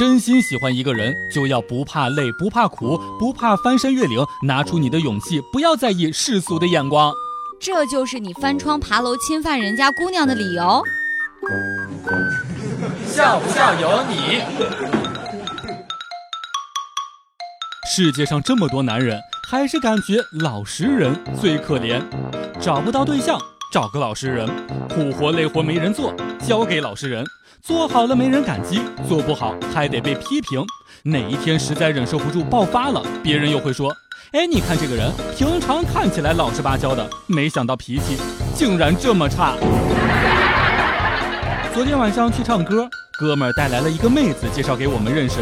真心喜欢一个人，就要不怕累、不怕苦、不怕翻山越岭，拿出你的勇气，不要在意世俗的眼光。这就是你翻窗爬楼侵犯人家姑娘的理由。笑不笑由你。世界上这么多男人，还是感觉老实人最可怜。找不到对象，找个老实人；苦活累活没人做，交给老实人。做好了没人感激，做不好还得被批评。哪一天实在忍受不住爆发了，别人又会说：“哎，你看这个人，平常看起来老实巴交的，没想到脾气竟然这么差。”昨天晚上去唱歌，哥们儿带来了一个妹子，介绍给我们认识。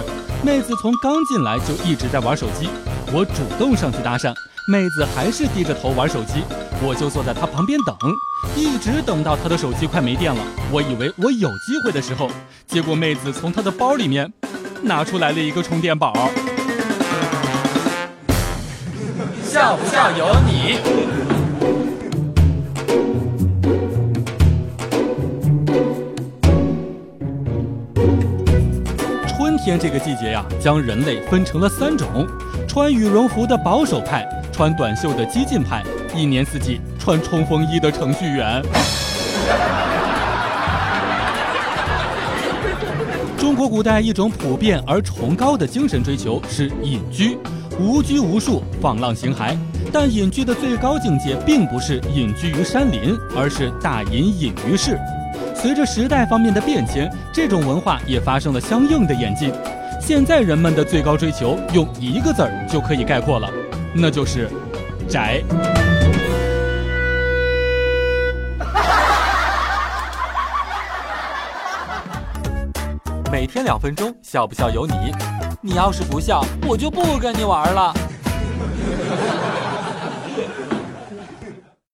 妹子从刚进来就一直在玩手机，我主动上去搭讪，妹子还是低着头玩手机，我就坐在她旁边等。一直等到她的手机快没电了，我以为我有机会的时候，结果妹子从她的包里面拿出来了一个充电宝。笑不笑由你。春天这个季节呀，将人类分成了三种：穿羽绒服的保守派，穿短袖的激进派，一年四季。穿冲锋衣的程序员。中国古代一种普遍而崇高的精神追求是隐居，无拘无束，放浪形骸。但隐居的最高境界并不是隐居于山林，而是大隐隐于市。随着时代方面的变迁，这种文化也发生了相应的演进。现在人们的最高追求用一个字儿就可以概括了，那就是宅。每天两分钟，笑不笑由你。你要是不笑，我就不跟你玩了。